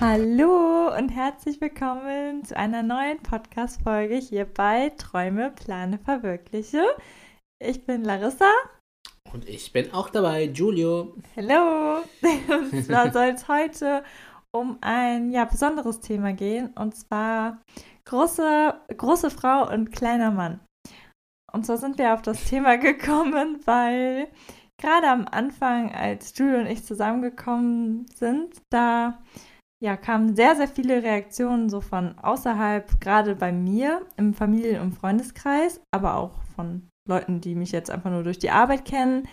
Hallo und herzlich willkommen zu einer neuen Podcast-Folge hier bei Träume, Plane, Verwirkliche. Ich bin Larissa. Und ich bin auch dabei, Julio. Hallo. Und zwar soll es heute um ein ja, besonderes Thema gehen und zwar große, große Frau und kleiner Mann. Und zwar sind wir auf das Thema gekommen, weil gerade am Anfang, als Julio und ich zusammengekommen sind, da ja, kamen sehr, sehr viele Reaktionen so von außerhalb, gerade bei mir im Familien- und Freundeskreis, aber auch von Leuten, die mich jetzt einfach nur durch die Arbeit kennen.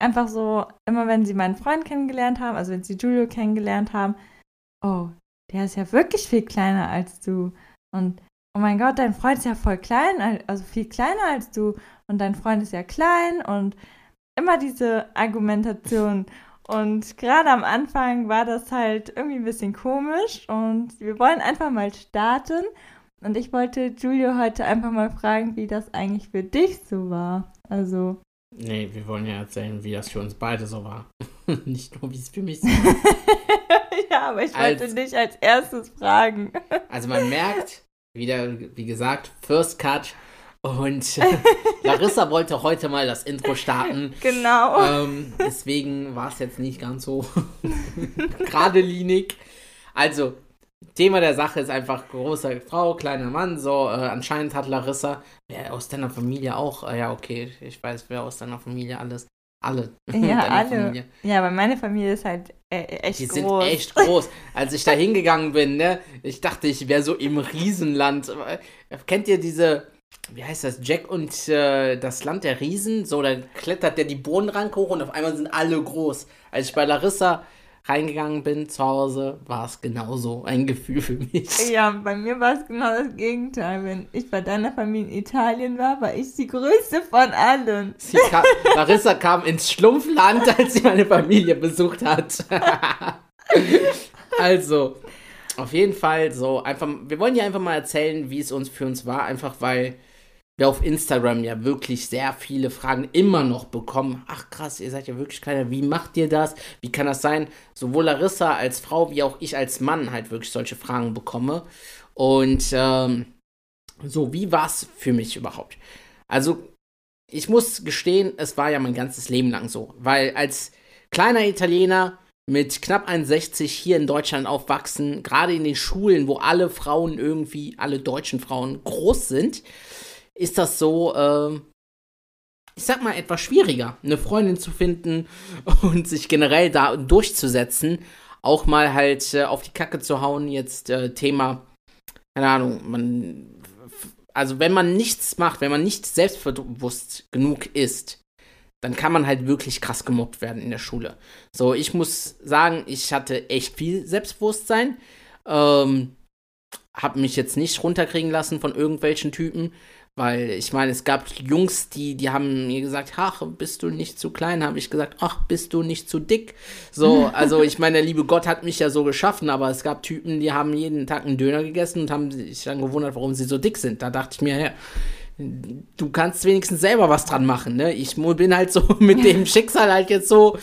Einfach so, immer wenn sie meinen Freund kennengelernt haben, also wenn sie Julio kennengelernt haben, oh, der ist ja wirklich viel kleiner als du. Und oh mein Gott, dein Freund ist ja voll klein, also viel kleiner als du. Und dein Freund ist ja klein und immer diese Argumentation. Und gerade am Anfang war das halt irgendwie ein bisschen komisch und wir wollen einfach mal starten. Und ich wollte Julio heute einfach mal fragen, wie das eigentlich für dich so war. Also. Nee, wir wollen ja erzählen, wie das für uns beide so war. Nicht nur, wie es für mich so war. ja, aber ich wollte als, dich als erstes fragen. also man merkt, wieder, wie gesagt, First Cut, und Larissa wollte heute mal das Intro starten. Genau. Ähm, deswegen war es jetzt nicht ganz so geradelinig. Also, Thema der Sache ist einfach große Frau, kleiner Mann. So, äh, anscheinend hat Larissa, wer aus deiner Familie auch, äh, ja, okay, ich weiß, wer aus deiner Familie alles. Alle. Ja, alle. Familie. Ja, aber meine Familie ist halt äh, echt Die groß. Die sind echt groß. Als ich da hingegangen bin, ne, ich dachte, ich wäre so im Riesenland. Äh, kennt ihr diese wie heißt das, Jack und äh, das Land der Riesen, so, da klettert der die Bodenranke hoch und auf einmal sind alle groß. Als ich bei Larissa reingegangen bin zu Hause, war es genauso ein Gefühl für mich. Ja, bei mir war es genau das Gegenteil. Wenn ich bei deiner Familie in Italien war, war ich die größte von allen. Kam, Larissa kam ins Schlumpfland, als sie meine Familie besucht hat. also, auf jeden Fall so einfach, wir wollen ja einfach mal erzählen, wie es uns für uns war, einfach weil wir auf Instagram ja wirklich sehr viele Fragen immer noch bekommen. Ach krass, ihr seid ja wirklich kleiner. Wie macht ihr das? Wie kann das sein? Sowohl Larissa als Frau wie auch ich als Mann halt wirklich solche Fragen bekomme. Und ähm, so, wie war es für mich überhaupt? Also, ich muss gestehen, es war ja mein ganzes Leben lang so. Weil als kleiner Italiener mit knapp 1,60 hier in Deutschland aufwachsen, gerade in den Schulen, wo alle Frauen irgendwie, alle deutschen Frauen groß sind, ist das so, äh, ich sag mal, etwas schwieriger, eine Freundin zu finden und sich generell da durchzusetzen. Auch mal halt äh, auf die Kacke zu hauen, jetzt äh, Thema, keine Ahnung, man, also wenn man nichts macht, wenn man nicht selbstbewusst genug ist, dann kann man halt wirklich krass gemobbt werden in der Schule. So, ich muss sagen, ich hatte echt viel Selbstbewusstsein. Ähm, hab mich jetzt nicht runterkriegen lassen von irgendwelchen Typen. Weil ich meine, es gab Jungs, die, die haben mir gesagt, ach, bist du nicht zu klein? Habe ich gesagt, ach, bist du nicht zu dick? So, also ich meine, der liebe Gott hat mich ja so geschaffen, aber es gab Typen, die haben jeden Tag einen Döner gegessen und haben sich dann gewundert, warum sie so dick sind. Da dachte ich mir, ja, du kannst wenigstens selber was dran machen, ne? Ich bin halt so mit dem Schicksal halt jetzt so,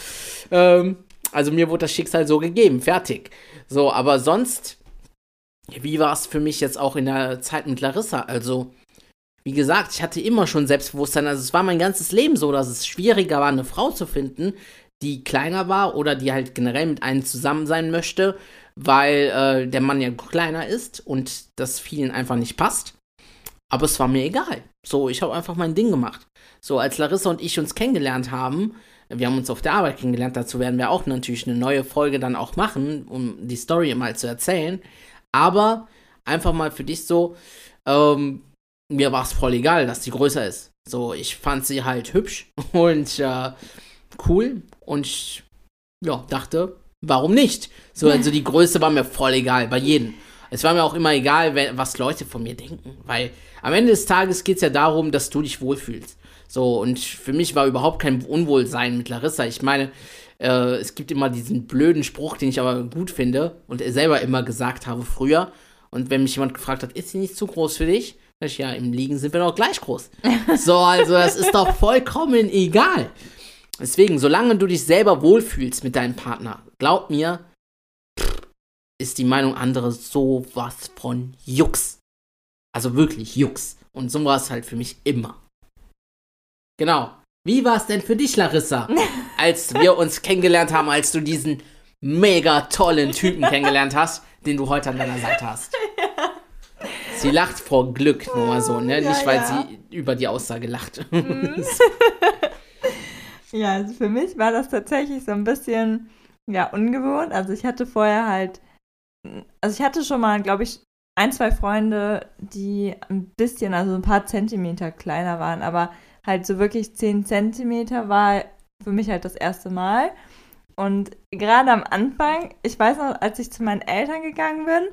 ähm, also mir wurde das Schicksal so gegeben, fertig. So, aber sonst, wie war es für mich jetzt auch in der Zeit mit Larissa? Also, wie gesagt, ich hatte immer schon Selbstbewusstsein. Also es war mein ganzes Leben so, dass es schwieriger war, eine Frau zu finden, die kleiner war oder die halt generell mit einem zusammen sein möchte, weil äh, der Mann ja kleiner ist und das vielen einfach nicht passt. Aber es war mir egal. So, ich habe einfach mein Ding gemacht. So, als Larissa und ich uns kennengelernt haben, wir haben uns auf der Arbeit kennengelernt, dazu werden wir auch natürlich eine neue Folge dann auch machen, um die Story mal zu erzählen. Aber einfach mal für dich so, ähm, mir war es voll egal, dass sie größer ist. So, ich fand sie halt hübsch und äh, cool und ich, ja, dachte, warum nicht? So, also die Größe war mir voll egal, bei jedem. Es war mir auch immer egal, was Leute von mir denken, weil am Ende des Tages geht es ja darum, dass du dich wohlfühlst. So, und für mich war überhaupt kein Unwohlsein mit Larissa. Ich meine, äh, es gibt immer diesen blöden Spruch, den ich aber gut finde und selber immer gesagt habe früher. Und wenn mich jemand gefragt hat, ist sie nicht zu groß für dich? Sag ich, ja, im Liegen sind wir doch gleich groß. so, also das ist doch vollkommen egal. Deswegen, solange du dich selber wohlfühlst mit deinem Partner, glaub mir, ist die Meinung anderer sowas von Jux. Also wirklich Jux. Und so war es halt für mich immer. Genau. Wie war es denn für dich, Larissa, als wir uns kennengelernt haben, als du diesen mega tollen Typen kennengelernt hast, den du heute an deiner Seite hast? Ja. Sie lacht vor Glück, nur mal so, ne? Ja, Nicht, weil ja. sie über die Aussage lacht. Mhm. ja, also für mich war das tatsächlich so ein bisschen, ja, ungewohnt. Also ich hatte vorher halt, also ich hatte schon mal, glaube ich, ein, zwei Freunde, die ein bisschen, also ein paar Zentimeter kleiner waren, aber halt so wirklich 10 Zentimeter war für mich halt das erste Mal. Und gerade am Anfang, ich weiß noch, als ich zu meinen Eltern gegangen bin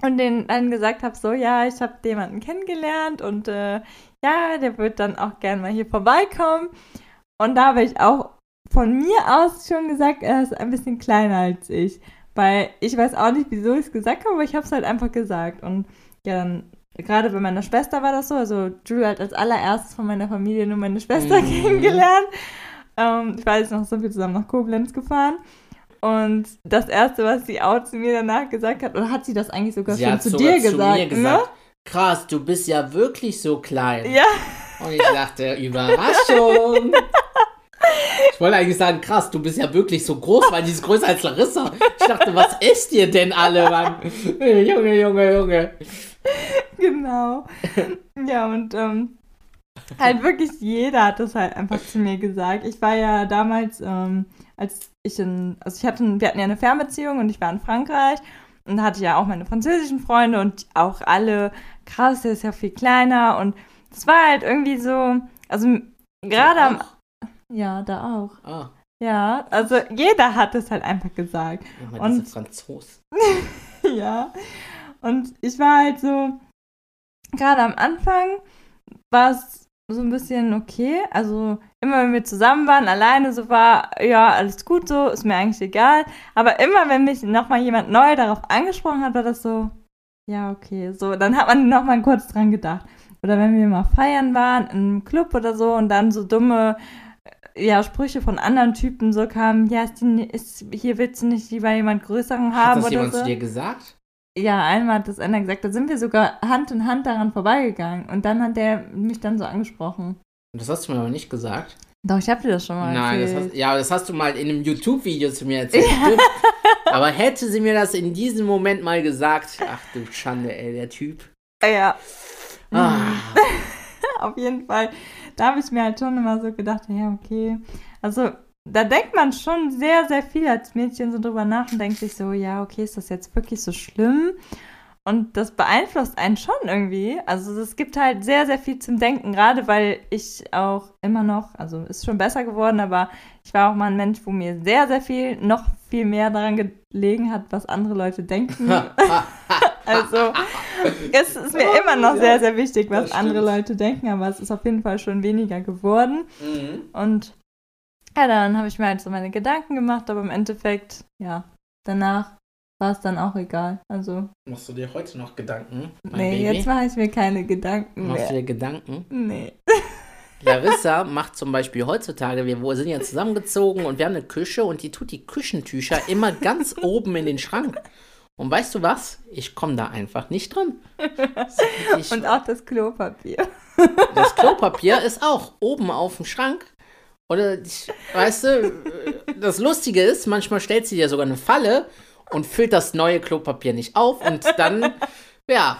und denen dann gesagt habe, so, ja, ich habe jemanden kennengelernt und äh, ja, der wird dann auch gerne mal hier vorbeikommen. Und da habe ich auch von mir aus schon gesagt, er ist ein bisschen kleiner als ich. Weil ich weiß auch nicht, wieso ich es gesagt habe, aber ich habe es halt einfach gesagt. Und ja, dann gerade bei meiner Schwester war das so. Also Drew hat als allererstes von meiner Familie nur meine Schwester mhm. kennengelernt. Ähm, ich weiß noch, sind wir zusammen nach Koblenz gefahren. Und das Erste, was sie auch zu mir danach gesagt hat, oder hat sie das eigentlich sogar sie schon zu sogar dir zu gesagt? Mir gesagt ne? Krass, du bist ja wirklich so klein. Ja. Und ich dachte, Überraschung. Ich wollte eigentlich sagen, krass, du bist ja wirklich so groß, weil die ist größer als Larissa. Ich dachte, was esst ihr denn alle, Mann? Junge, Junge, Junge. Genau. Ja, und ähm, halt wirklich jeder hat das halt einfach zu mir gesagt. Ich war ja damals, ähm, als ich in, also ich hatte, wir hatten ja eine Fernbeziehung und ich war in Frankreich und hatte ja auch meine französischen Freunde und auch alle, krass, der ist ja viel kleiner und es war halt irgendwie so, also gerade am, ja, da auch. Ah. Ja, also jeder hat es halt einfach gesagt. Ja, und Franzos. ja. Und ich war halt so, gerade am Anfang war es so ein bisschen okay. Also immer wenn wir zusammen waren, alleine so war, ja, alles gut so, ist mir eigentlich egal. Aber immer wenn mich nochmal jemand neu darauf angesprochen hat, war das so, ja, okay. So, dann hat man nochmal kurz dran gedacht. Oder wenn wir mal feiern waren, einem Club oder so und dann so dumme ja, Sprüche von anderen Typen so kamen, ja, ist, die, ist hier willst du nicht lieber jemand Größeren haben hat das oder jemand so. zu dir gesagt? Ja, einmal hat das einer gesagt, da sind wir sogar Hand in Hand daran vorbeigegangen. Und dann hat der mich dann so angesprochen. Das hast du mir aber nicht gesagt. Doch, ich hab dir das schon mal Nein, erzählt. Das hast, ja, das hast du mal in einem YouTube-Video zu mir erzählt. Ja. aber hätte sie mir das in diesem Moment mal gesagt, ach du Schande, ey, der Typ. Ja. Ah. Auf jeden Fall da habe ich mir halt schon immer so gedacht, ja, okay. Also da denkt man schon sehr, sehr viel als Mädchen so drüber nach und denkt sich so, ja, okay, ist das jetzt wirklich so schlimm? Und das beeinflusst einen schon irgendwie. Also es gibt halt sehr, sehr viel zum Denken, gerade weil ich auch immer noch, also ist schon besser geworden, aber ich war auch mal ein Mensch, wo mir sehr, sehr viel, noch viel mehr daran gelegen hat, was andere Leute denken. also es ist mir immer noch sehr, sehr wichtig, was andere Leute denken, aber es ist auf jeden Fall schon weniger geworden. Mhm. Und ja, dann habe ich mir halt so meine Gedanken gemacht, aber im Endeffekt, ja, danach war es dann auch egal. Also. Machst du dir heute noch Gedanken? nee, Baby? jetzt mache ich mir keine Gedanken. Machst mehr. du dir Gedanken? Nee. Larissa macht zum Beispiel heutzutage, wir sind ja zusammengezogen und wir haben eine Küche und die tut die Küchentücher immer ganz oben in den Schrank. Und weißt du was? Ich komme da einfach nicht drin. und auch das Klopapier. Das Klopapier ist auch oben auf dem Schrank. Oder, weißt du, das Lustige ist, manchmal stellt sie dir sogar eine Falle und füllt das neue Klopapier nicht auf und dann, ja,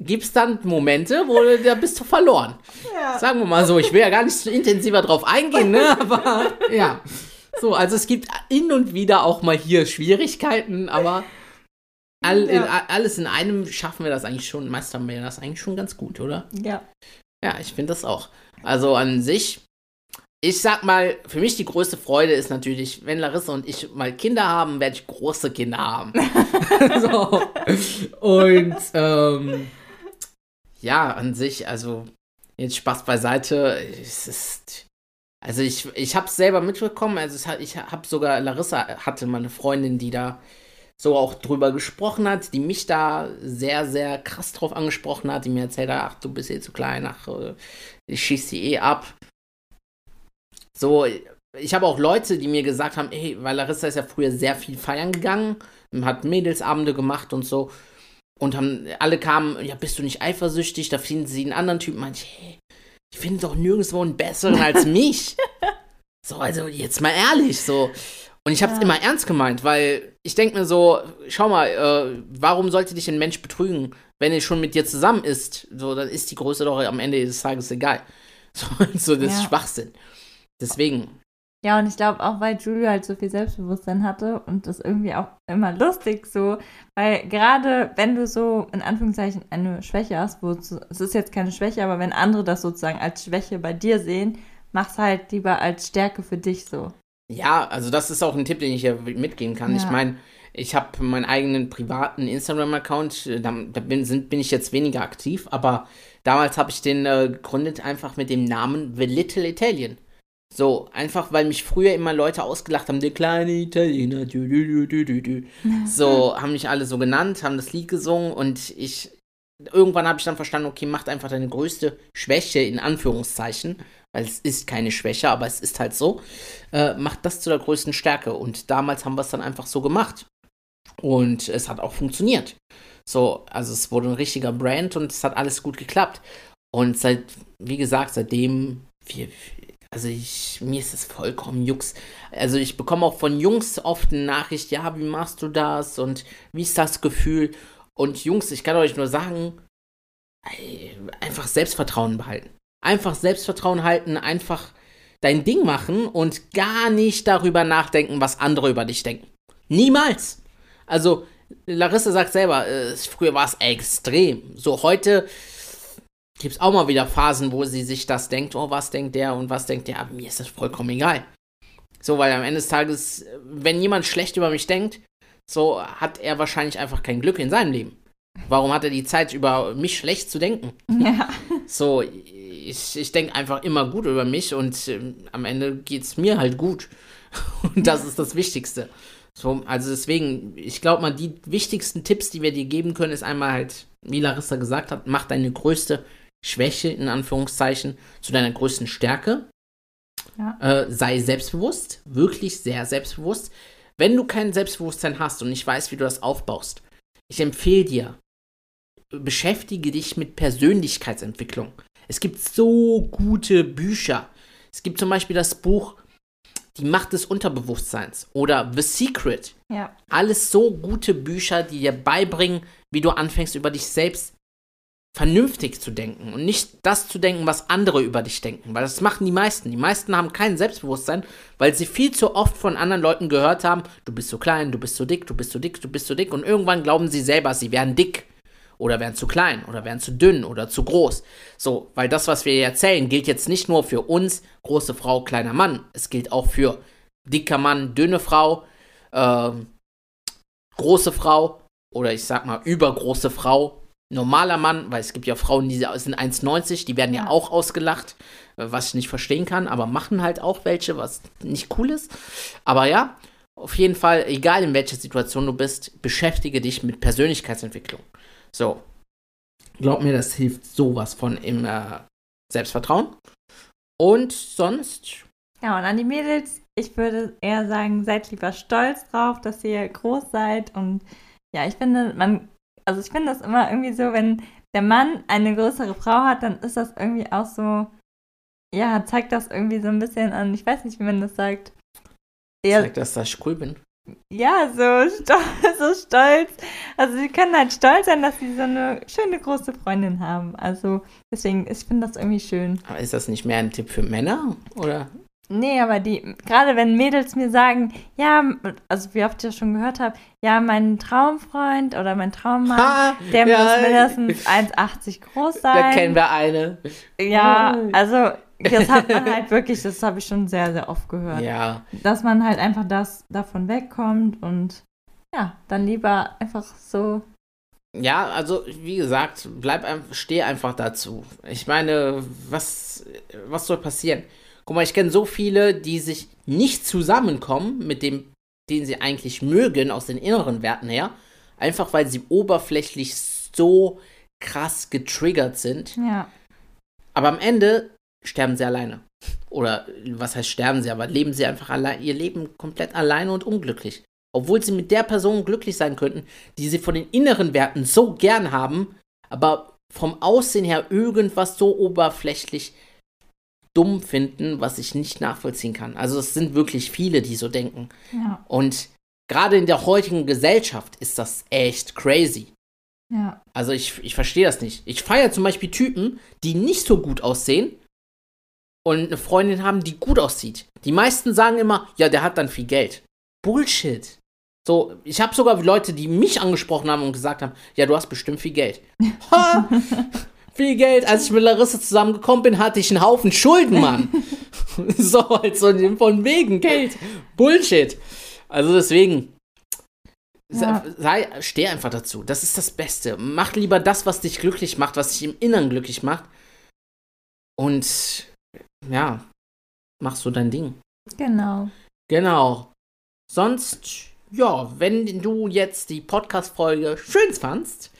gibt es dann Momente, wo du, da bist du verloren. Ja. Sagen wir mal so, ich will ja gar nicht so intensiver drauf eingehen, ne, aber ja. So, also es gibt hin und wieder auch mal hier Schwierigkeiten, aber all, ja. in, alles in einem schaffen wir das eigentlich schon, meistern wir das eigentlich schon ganz gut, oder? Ja. Ja, ich finde das auch. Also an sich ich sag mal, für mich die größte Freude ist natürlich, wenn Larissa und ich mal Kinder haben, werde ich große Kinder haben. so. Und ähm, ja, an sich, also jetzt Spaß beiseite, es ist. Also ich, ich habe es selber mitbekommen, also hat, ich habe sogar, Larissa hatte mal eine Freundin, die da so auch drüber gesprochen hat, die mich da sehr, sehr krass drauf angesprochen hat, die mir erzählt hat, ach, du bist eh zu klein, ach, äh, ich schieße sie eh ab. So, ich habe auch Leute, die mir gesagt haben, ey, weil Larissa ist ja früher sehr viel feiern gegangen, hat Mädelsabende gemacht und so. Und haben, alle kamen, ja, bist du nicht eifersüchtig? Da finden sie einen anderen Typen. Meinte ich, hey, die finden doch nirgendwo einen besseren als mich. so, also jetzt mal ehrlich, so. Und ich habe es ja. immer ernst gemeint, weil ich denke mir so, schau mal, äh, warum sollte dich ein Mensch betrügen, wenn er schon mit dir zusammen ist? So, dann ist die Größe doch am Ende des Tages egal. So, so das ja. ist Schwachsinn. Deswegen. Ja, und ich glaube auch, weil Julio halt so viel Selbstbewusstsein hatte und das irgendwie auch immer lustig so, weil gerade wenn du so in Anführungszeichen eine Schwäche hast, wo es ist jetzt keine Schwäche, aber wenn andere das sozusagen als Schwäche bei dir sehen, mach's halt lieber als Stärke für dich so. Ja, also das ist auch ein Tipp, den ich hier mitgeben kann. Ja. Ich meine, ich habe meinen eigenen privaten Instagram-Account, da, da bin, sind, bin ich jetzt weniger aktiv, aber damals habe ich den äh, gegründet einfach mit dem Namen The Little Italian. So, einfach weil mich früher immer Leute ausgelacht haben, der kleine Italiener, dü, dü, dü, dü, dü. so, haben mich alle so genannt, haben das Lied gesungen und ich, irgendwann habe ich dann verstanden, okay, macht einfach deine größte Schwäche in Anführungszeichen weil es ist keine Schwäche, aber es ist halt so, äh, macht das zu der größten Stärke. Und damals haben wir es dann einfach so gemacht. Und es hat auch funktioniert. So, also es wurde ein richtiger Brand und es hat alles gut geklappt. Und seit, wie gesagt, seitdem, wir, also ich, mir ist es vollkommen Jux. Also ich bekomme auch von Jungs oft eine Nachricht, ja, wie machst du das und wie ist das Gefühl? Und Jungs, ich kann euch nur sagen, einfach Selbstvertrauen behalten. Einfach Selbstvertrauen halten, einfach dein Ding machen und gar nicht darüber nachdenken, was andere über dich denken. Niemals. Also, Larissa sagt selber, äh, früher war es extrem. So, heute gibt es auch mal wieder Phasen, wo sie sich das denkt, oh, was denkt der und was denkt der, aber mir ist das vollkommen egal. So, weil am Ende des Tages, wenn jemand schlecht über mich denkt, so hat er wahrscheinlich einfach kein Glück in seinem Leben. Warum hat er die Zeit, über mich schlecht zu denken? Ja. So, ich, ich denke einfach immer gut über mich und äh, am Ende geht es mir halt gut. Und das ist das Wichtigste. So, also deswegen, ich glaube mal, die wichtigsten Tipps, die wir dir geben können, ist einmal halt, wie Larissa gesagt hat, mach deine größte Schwäche in Anführungszeichen zu deiner größten Stärke. Ja. Äh, sei selbstbewusst, wirklich sehr selbstbewusst. Wenn du kein Selbstbewusstsein hast und nicht weißt, wie du das aufbaust, ich empfehle dir, beschäftige dich mit Persönlichkeitsentwicklung. Es gibt so gute Bücher. Es gibt zum Beispiel das Buch Die Macht des Unterbewusstseins oder The Secret. Ja. Alles so gute Bücher, die dir beibringen, wie du anfängst, über dich selbst vernünftig zu denken und nicht das zu denken, was andere über dich denken, weil das machen die meisten. Die meisten haben kein Selbstbewusstsein, weil sie viel zu oft von anderen Leuten gehört haben, du bist so klein, du bist so dick, du bist so dick, du bist so dick und irgendwann glauben sie selber, sie werden dick oder wären zu klein oder wären zu dünn oder zu groß. So, weil das, was wir erzählen, gilt jetzt nicht nur für uns, große Frau, kleiner Mann. Es gilt auch für dicker Mann, dünne Frau, äh, große Frau oder ich sag mal übergroße Frau, normaler Mann, weil es gibt ja Frauen, die sind 1,90, die werden ja. ja auch ausgelacht, äh, was ich nicht verstehen kann, aber machen halt auch welche, was nicht cool ist. Aber ja, auf jeden Fall, egal in welcher Situation du bist, beschäftige dich mit Persönlichkeitsentwicklung. So. Glaub mir, das hilft sowas von im äh, Selbstvertrauen. Und sonst. Ja, und an die Mädels, ich würde eher sagen, seid lieber stolz drauf, dass ihr groß seid. Und ja, ich finde, man, also ich finde das immer irgendwie so, wenn der Mann eine größere Frau hat, dann ist das irgendwie auch so, ja, zeigt das irgendwie so ein bisschen an, ich weiß nicht, wie man das sagt. Zeigt das, dass ich cool bin ja, so, stolz, so stolz. Also sie können halt stolz sein, dass sie so eine schöne große Freundin haben. Also deswegen, ich finde das irgendwie schön. Aber ist das nicht mehr ein Tipp für Männer, oder? Nee, aber die, gerade wenn Mädels mir sagen, ja, also wie oft ich das schon gehört habe, ja, mein Traumfreund oder mein Traummann, ha, der ja, muss mindestens 1,80 groß sein. Da kennen wir eine. Ja, also das hat man halt wirklich, das habe ich schon sehr, sehr oft gehört. Ja. Dass man halt einfach das davon wegkommt und ja, dann lieber einfach so. Ja, also wie gesagt, bleib einfach, steh einfach dazu. Ich meine, was, was soll passieren? Guck mal, ich kenne so viele, die sich nicht zusammenkommen mit dem, den sie eigentlich mögen, aus den inneren Werten her, einfach weil sie oberflächlich so krass getriggert sind. Ja. Aber am Ende sterben sie alleine. Oder was heißt sterben sie, aber leben sie einfach allein, ihr Leben komplett alleine und unglücklich. Obwohl sie mit der Person glücklich sein könnten, die sie von den inneren Werten so gern haben, aber vom Aussehen her irgendwas so oberflächlich dumm finden, was ich nicht nachvollziehen kann. Also es sind wirklich viele, die so denken. Ja. Und gerade in der heutigen Gesellschaft ist das echt crazy. Ja. Also ich, ich verstehe das nicht. Ich feiere zum Beispiel Typen, die nicht so gut aussehen und eine Freundin haben, die gut aussieht. Die meisten sagen immer, ja, der hat dann viel Geld. Bullshit. So, ich habe sogar Leute, die mich angesprochen haben und gesagt haben, ja, du hast bestimmt viel Geld. Ha! viel Geld. Als ich mit Larissa zusammengekommen bin, hatte ich einen Haufen Schulden, Mann. so, halt so von wegen Geld. Bullshit. Also deswegen, Ja. sei, steh einfach dazu. Das ist das Beste. Mach lieber das, was dich glücklich macht, was dich im Inneren glücklich macht. Und ja, mach so dein Ding. Genau. Genau. Sonst, ja, wenn du jetzt die Podcast-Folge schön fandst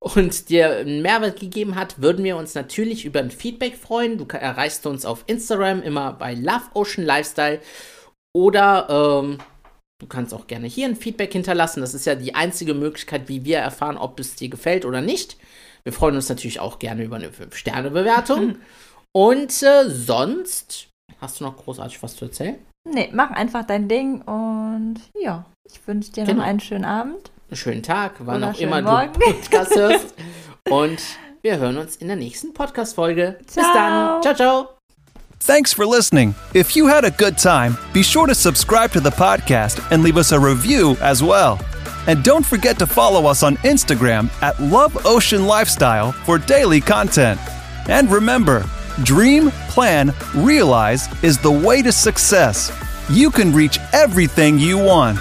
und dir einen Mehrwert gegeben hat, würden wir uns natürlich über ein Feedback freuen. Du erreichst uns auf Instagram immer bei Love Ocean Lifestyle oder ähm, du kannst auch gerne hier ein Feedback hinterlassen. Das ist ja die einzige Möglichkeit, wie wir erfahren, ob es dir gefällt oder nicht. Wir freuen uns natürlich auch gerne über eine 5-Sterne-Bewertung. Und äh, sonst, hast du noch großartig was zu erzählen? Nee, mach einfach dein Ding und ja, ich wünsche dir Genau. noch einen schönen Abend. einen schönen Tag, wann auch immer schönen du Morgen. Podcast hörst. Und wir hören uns in der nächsten Podcast-Folge. Bis dann. Ciao, ciao. Thanks for listening. If you had a good time, be sure to subscribe to the podcast and leave us a review as well. And don't forget to follow us on Instagram at Love Ocean Lifestyle for daily content. And remember, dream, plan, realize is the way to success. You can reach everything you want.